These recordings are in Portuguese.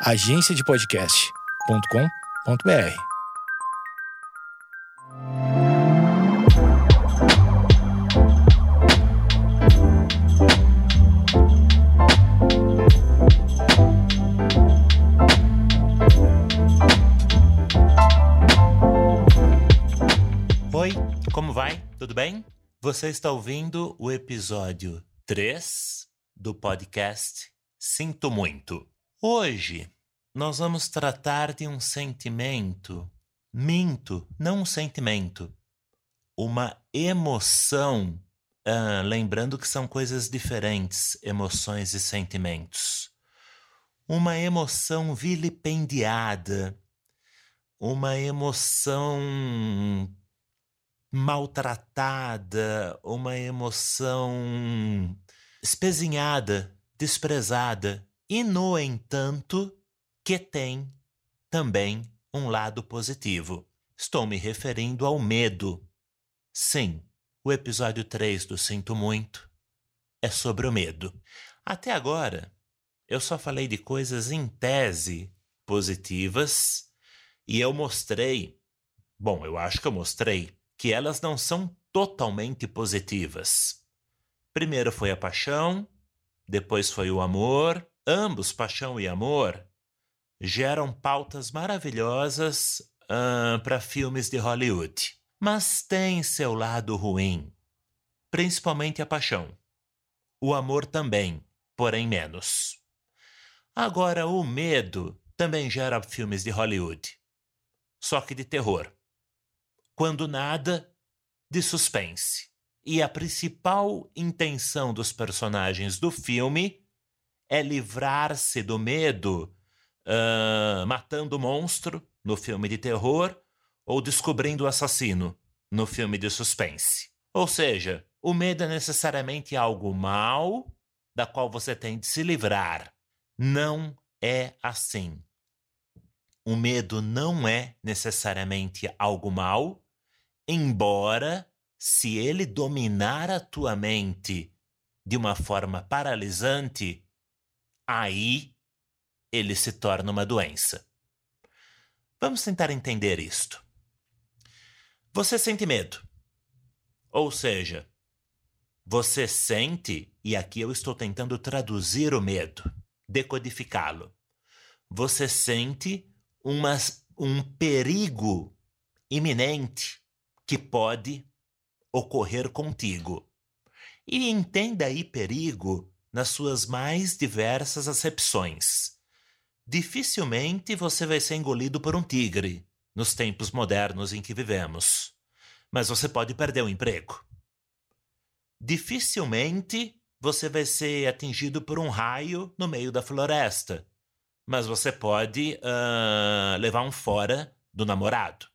agenciadepodcast.com.br. Oi, como vai? Tudo bem? Você está ouvindo o episódio 3 do podcast Sinto Muito. Hoje nós vamos tratar de um sentimento. Minto, não um sentimento. Uma emoção. Ah, lembrando que são coisas diferentes, emoções e sentimentos. Uma emoção vilipendiada. Uma emoção maltratada, uma emoção espezinhada, desprezada, e, no entanto, que tem também um lado positivo. Estou me referindo ao medo. Sim, o episódio 3 do Sinto Muito é sobre o medo. Até agora, eu só falei de coisas em tese positivas e eu mostrei, bom, eu acho que eu mostrei, que elas não são totalmente positivas. Primeiro foi a paixão, depois foi o amor. Ambos, paixão e amor, geram pautas maravilhosas uh, para filmes de Hollywood. Mas tem seu lado ruim, principalmente a paixão. O amor também, porém menos. Agora, o medo também gera filmes de Hollywood, só que de terror. Quando nada, de suspense. E a principal intenção dos personagens do filme é livrar-se do medo uh, matando o monstro no filme de terror ou descobrindo o assassino no filme de suspense. Ou seja, o medo é necessariamente algo mal da qual você tem de se livrar. Não é assim. O medo não é necessariamente algo mal, embora se ele dominar a tua mente de uma forma paralisante, aí ele se torna uma doença. Vamos tentar entender isto. Você sente medo. Ou seja, você sente, e aqui eu estou tentando traduzir o medo, decodificá-lo. Você sente uma, um perigo iminente que pode ocorrer contigo. E entenda aí perigo nas suas mais diversas acepções. Dificilmente você vai ser engolido por um tigre nos tempos modernos em que vivemos, mas você pode perder o emprego. Dificilmente você vai ser atingido por um raio no meio da floresta, mas você pode uh, levar um fora do namorado.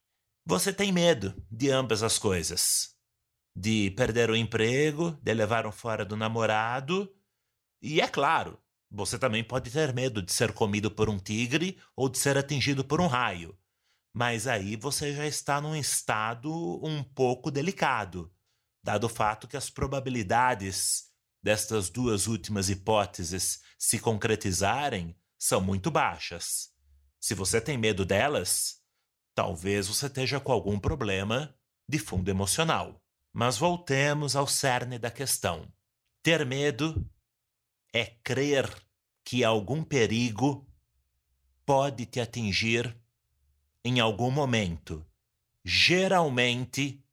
Você tem medo de ambas as coisas de perder o emprego, de levar um fora do namorado. E é claro, você também pode ter medo de ser comido por um tigre ou de ser atingido por um raio. Mas aí você já está num estado um pouco delicado, dado o fato que as probabilidades destas duas últimas hipóteses se concretizarem são muito baixas. Se você tem medo delas, talvez você esteja com algum problema de fundo emocional. Mas voltemos ao cerne da questão. Ter medo é crer que algum perigo pode te atingir em algum momento, geralmente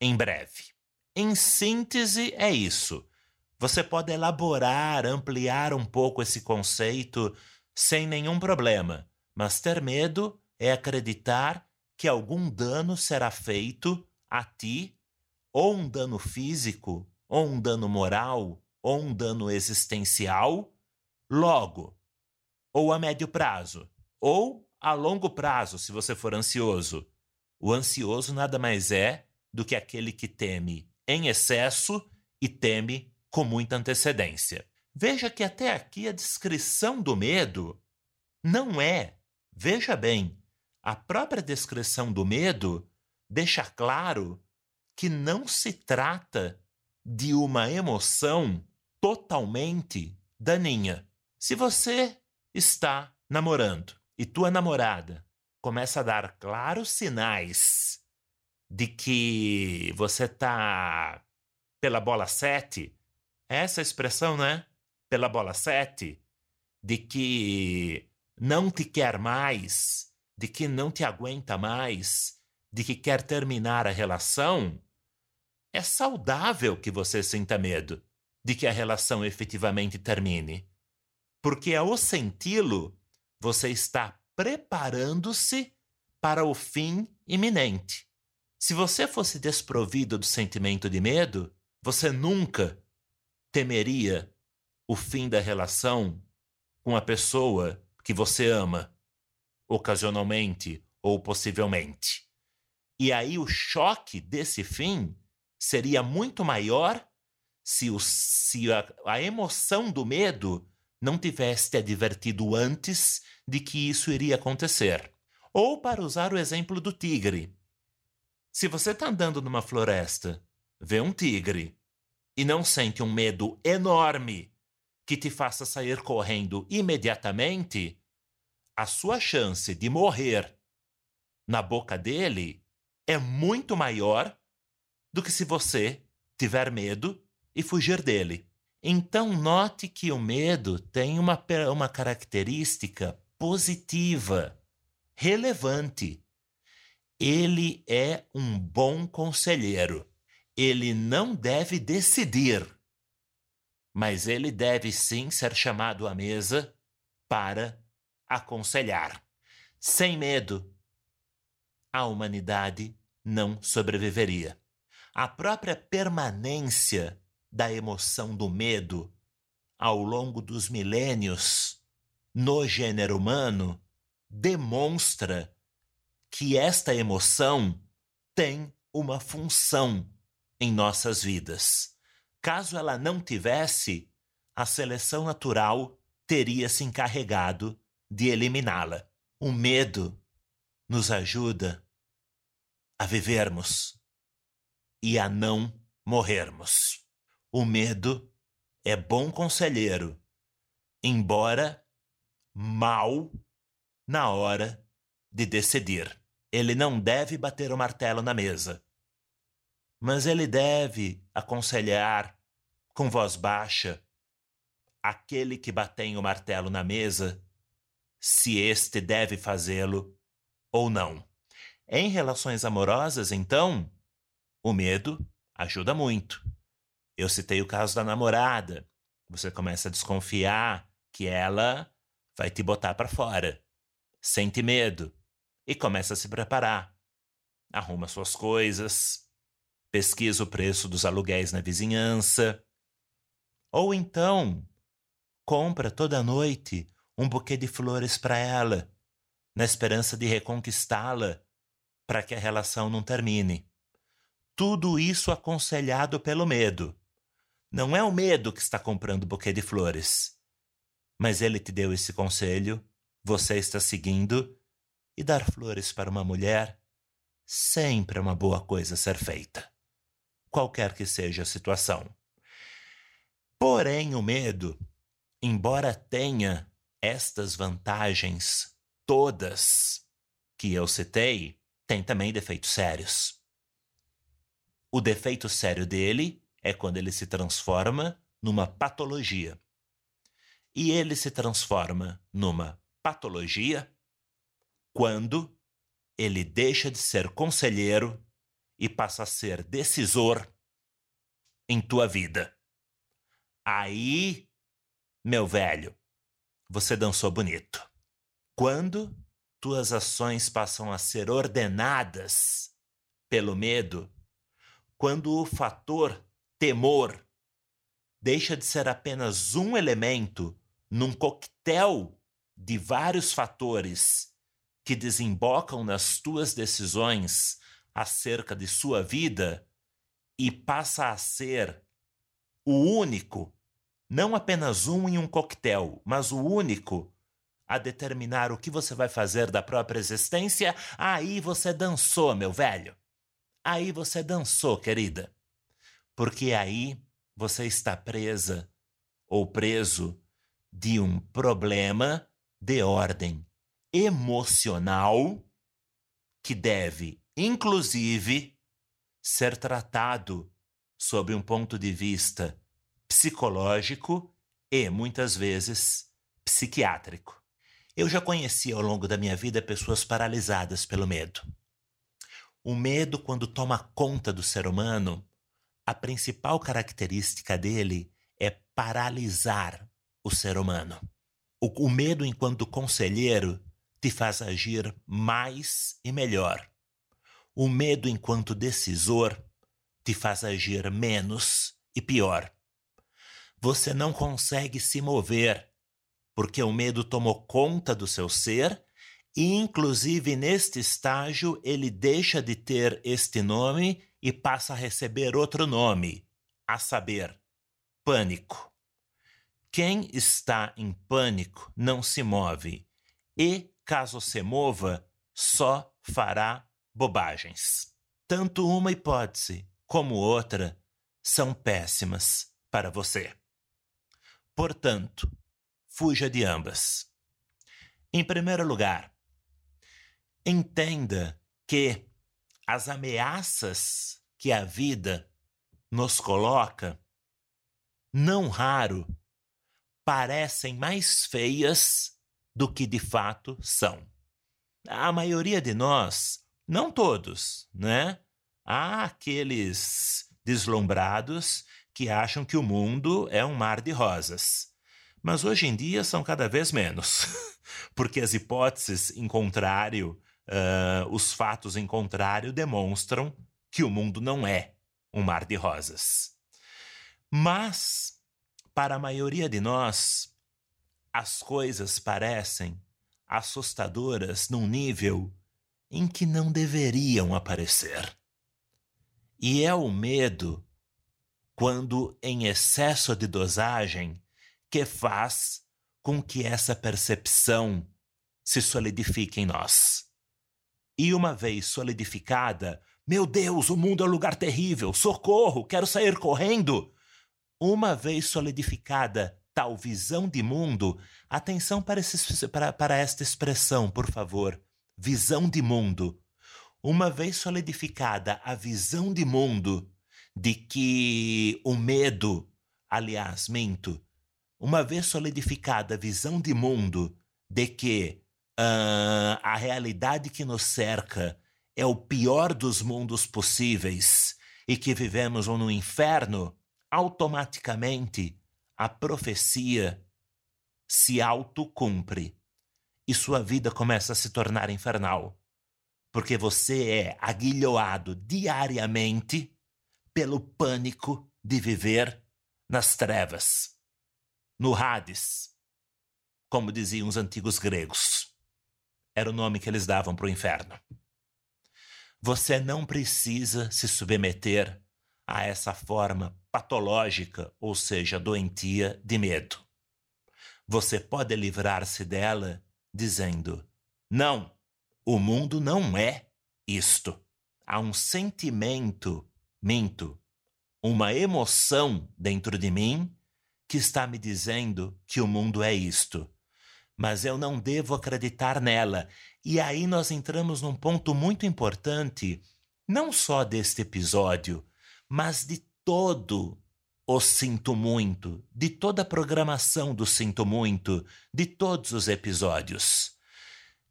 em breve. Em síntese, é isso. Você pode elaborar, ampliar um pouco esse conceito sem nenhum problema, mas ter medo é acreditar que algum dano será feito a ti ou um dano físico, ou um dano moral, ou um dano existencial, logo, ou a médio prazo, ou a longo prazo, se você for ansioso. O ansioso nada mais é do que aquele que teme em excesso e teme com muita antecedência. Veja que até aqui a descrição do medo não é, veja bem, a própria descrição do medo deixa claro que não se trata de uma emoção totalmente daninha. Se você está namorando e tua namorada começa a dar claros sinais de que você tá pela bola 7, é essa expressão, né? Pela bola 7, de que não te quer mais, de que não te aguenta mais, de que quer terminar a relação, é saudável que você sinta medo de que a relação efetivamente termine. Porque ao senti-lo, você está preparando-se para o fim iminente. Se você fosse desprovido do sentimento de medo, você nunca temeria o fim da relação com a pessoa que você ama, ocasionalmente ou possivelmente. E aí o choque desse fim seria muito maior se, o, se a, a emoção do medo não tivesse te advertido antes de que isso iria acontecer. Ou, para usar o exemplo do tigre, se você está andando numa floresta, vê um tigre e não sente um medo enorme que te faça sair correndo imediatamente, a sua chance de morrer na boca dele é muito maior do que se você tiver medo e fugir dele. Então, note que o medo tem uma, uma característica positiva, relevante. Ele é um bom conselheiro. Ele não deve decidir, mas ele deve sim ser chamado à mesa para aconselhar. Sem medo, a humanidade não sobreviveria. A própria permanência da emoção do medo ao longo dos milênios no gênero humano demonstra que esta emoção tem uma função em nossas vidas. Caso ela não tivesse, a seleção natural teria se encarregado de eliminá-la. O medo nos ajuda a vivermos e a não morrermos. O medo é bom conselheiro, embora mal na hora de decidir. Ele não deve bater o martelo na mesa, mas ele deve aconselhar com voz baixa aquele que batém o martelo na mesa se este deve fazê-lo ou não. Em relações amorosas, então, o medo ajuda muito. Eu citei o caso da namorada. Você começa a desconfiar que ela vai te botar para fora. Sente medo e começa a se preparar. Arruma suas coisas, pesquisa o preço dos aluguéis na vizinhança. Ou então, compra toda noite um buquê de flores para ela, na esperança de reconquistá-la para que a relação não termine. Tudo isso aconselhado pelo medo. Não é o medo que está comprando buquê de flores. Mas ele te deu esse conselho, você está seguindo, e dar flores para uma mulher sempre é uma boa coisa a ser feita, qualquer que seja a situação. Porém, o medo, embora tenha estas vantagens todas que eu citei, tem também defeitos sérios. O defeito sério dele é quando ele se transforma numa patologia. E ele se transforma numa patologia quando ele deixa de ser conselheiro e passa a ser decisor em tua vida. Aí, meu velho, você dançou bonito. Quando tuas ações passam a ser ordenadas pelo medo, quando o fator temor deixa de ser apenas um elemento num coquetel de vários fatores que desembocam nas tuas decisões acerca de sua vida e passa a ser o único, não apenas um em um coquetel, mas o único a determinar o que você vai fazer da própria existência, aí você dançou, meu velho. Aí você dançou, querida porque aí você está presa ou preso de um problema de ordem emocional que deve, inclusive, ser tratado sob um ponto de vista psicológico e, muitas vezes, psiquiátrico. Eu já conheci ao longo da minha vida pessoas paralisadas pelo medo. O medo, quando toma conta do ser humano, a principal característica dele é paralisar o ser humano. O, o medo, enquanto conselheiro, te faz agir mais e melhor. O medo, enquanto decisor, te faz agir menos e pior. Você não consegue se mover porque o medo tomou conta do seu ser e, inclusive, neste estágio, ele deixa de ter este nome e passa a receber outro nome, a saber, pânico. Quem está em pânico não se move e, caso se mova, só fará bobagens. Tanto uma hipótese como outra são péssimas para você. Portanto, fuja de ambas. Em primeiro lugar, entenda que as ameaças que a vida nos coloca, não raro, parecem mais feias do que de fato são. A maioria de nós, não todos, né? Há aqueles deslumbrados que acham que o mundo é um mar de rosas. Mas hoje em dia são cada vez menos, porque as hipóteses em contrário, uh, os fatos em contrário, demonstram que o mundo não é um mar de rosas. Mas para a maioria de nós, as coisas parecem assustadoras num nível em que não deveriam aparecer. E é o medo, quando em excesso de dosagem, que faz com que essa percepção se solidifique em nós. E uma vez solidificada, meu Deus, o mundo é um lugar terrível, socorro, quero sair correndo. Uma vez solidificada tal visão de mundo, atenção para, esse, para, para esta expressão, por favor. Visão de mundo. Uma vez solidificada a visão de mundo de que o medo, aliás, minto, uma vez solidificada a visão de mundo de que uh, a realidade que nos cerca é o pior dos mundos possíveis e que vivemos no inferno, automaticamente a profecia se autocumpre e sua vida começa a se tornar infernal. Porque você é aguilhoado diariamente pelo pânico de viver nas trevas, no Hades, como diziam os antigos gregos. Era o nome que eles davam para o inferno. Você não precisa se submeter a essa forma patológica, ou seja, doentia de medo. Você pode livrar-se dela dizendo: não, o mundo não é isto. Há um sentimento, minto, uma emoção dentro de mim que está me dizendo que o mundo é isto. Mas eu não devo acreditar nela. E aí nós entramos num ponto muito importante, não só deste episódio, mas de todo o Sinto Muito, de toda a programação do Sinto Muito, de todos os episódios.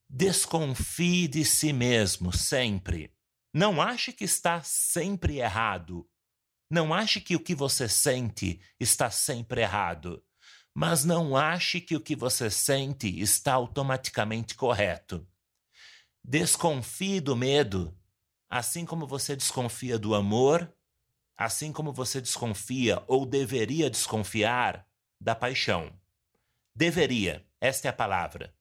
Desconfie de si mesmo sempre. Não ache que está sempre errado. Não ache que o que você sente está sempre errado. Mas não ache que o que você sente está automaticamente correto. Desconfie do medo, assim como você desconfia do amor assim como você desconfia ou deveria desconfiar da paixão. Deveria, esta é a palavra.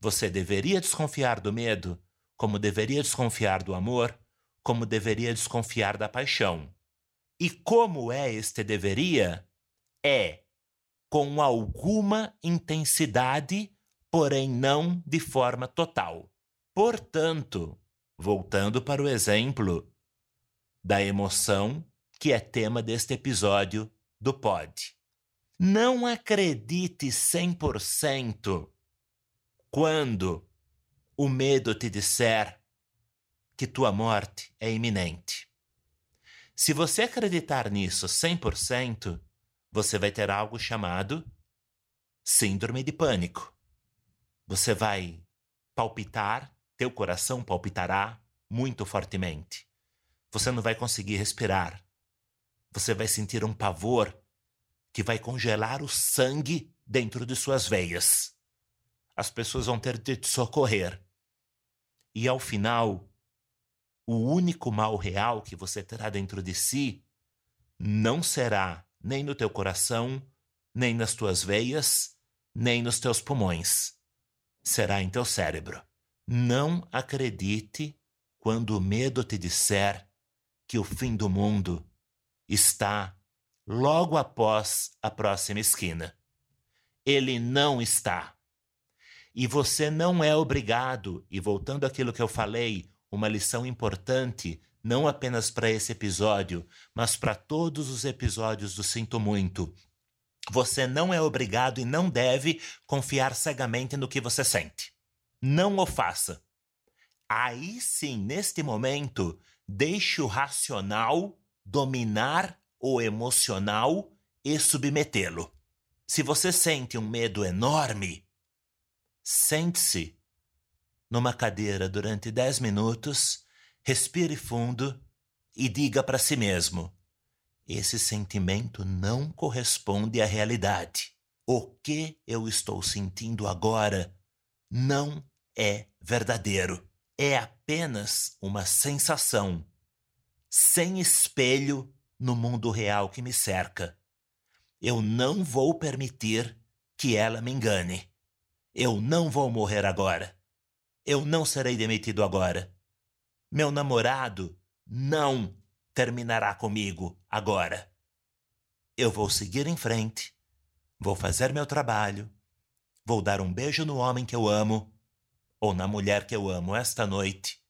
Você deveria desconfiar do medo, como deveria desconfiar do amor, como deveria desconfiar da paixão. E como é este deveria? É com alguma intensidade, porém não de forma total. Portanto, voltando para o exemplo da emoção que é tema deste episódio do Pod. Não acredite 100% quando o medo te disser que tua morte é iminente. Se você acreditar nisso 100%, você vai ter algo chamado síndrome de pânico. Você vai palpitar, teu coração palpitará muito fortemente. Você não vai conseguir respirar. Você vai sentir um pavor que vai congelar o sangue dentro de suas veias. As pessoas vão ter de te socorrer. E ao final, o único mal real que você terá dentro de si não será nem no teu coração, nem nas tuas veias, nem nos teus pulmões. Será em teu cérebro. Não acredite quando o medo te disser que o fim do mundo está logo após a próxima esquina. Ele não está. E você não é obrigado, e voltando àquilo que eu falei, uma lição importante, não apenas para esse episódio, mas para todos os episódios do Sinto Muito. Você não é obrigado e não deve confiar cegamente no que você sente. Não o faça. Aí sim, neste momento, deixe o racional dominar o emocional e submetê-lo. Se você sente um medo enorme, sente-se numa cadeira durante 10 minutos, respire fundo e diga para si mesmo: esse sentimento não corresponde à realidade. O que eu estou sentindo agora não é verdadeiro é apenas uma sensação, sem espelho no mundo real que me cerca. Eu não vou permitir que ela me engane. Eu não vou morrer agora. Eu não serei demitido agora. Meu namorado não terminará comigo agora. Eu vou seguir em frente, vou fazer meu trabalho, vou dar um beijo no homem que eu amo ou na mulher que eu amo esta noite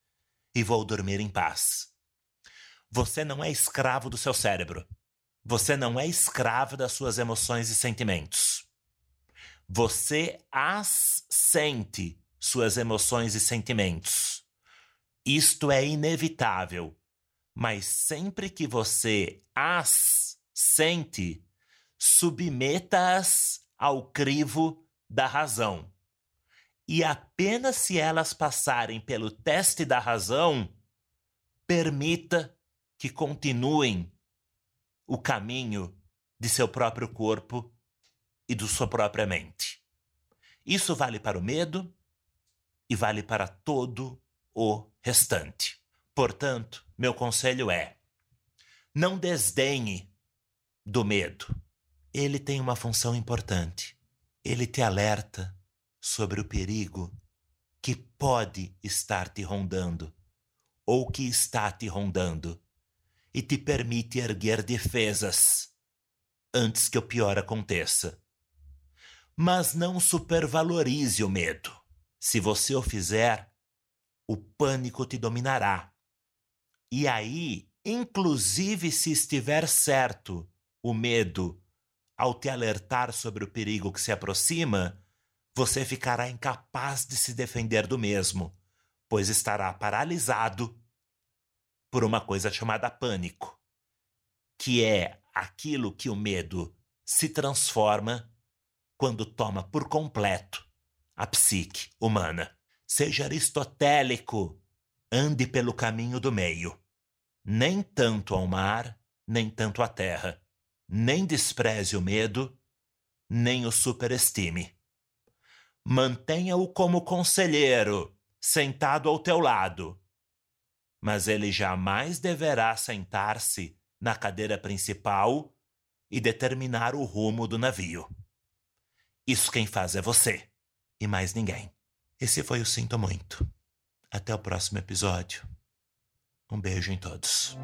e vou dormir em paz. Você não é escravo do seu cérebro. Você não é escravo das suas emoções e sentimentos. Você as sente, suas emoções e sentimentos. Isto é inevitável. Mas sempre que você as sente, submeta-as ao crivo da razão e apenas se elas passarem pelo teste da razão, permita que continuem o caminho de seu próprio corpo e de sua própria mente. Isso vale para o medo e vale para todo o restante. Portanto, meu conselho é: não desdenhe do medo. Ele tem uma função importante. Ele te alerta sobre o perigo que pode estar te rondando ou que está te rondando e te permite erguer defesas antes que o pior aconteça. Mas não supervalorize o medo. Se você o fizer, o pânico te dominará. E aí, inclusive se estiver certo o medo ao te alertar sobre o perigo que se aproxima, você ficará incapaz de se defender do mesmo, pois estará paralisado por uma coisa chamada pânico, que é aquilo que o medo se transforma quando toma por completo a psique humana. Seja aristotélico, ande pelo caminho do meio, nem tanto ao mar, nem tanto à terra. Nem despreze o medo, nem o superestime mantenha-o como conselheiro, sentado ao teu lado. Mas ele jamais deverá sentar-se na cadeira principal e determinar o rumo do navio. Isso quem faz é você e mais ninguém. Esse foi o Sinto Muito. Até o próximo episódio. Um beijo em todos.